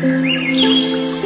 ちょっと。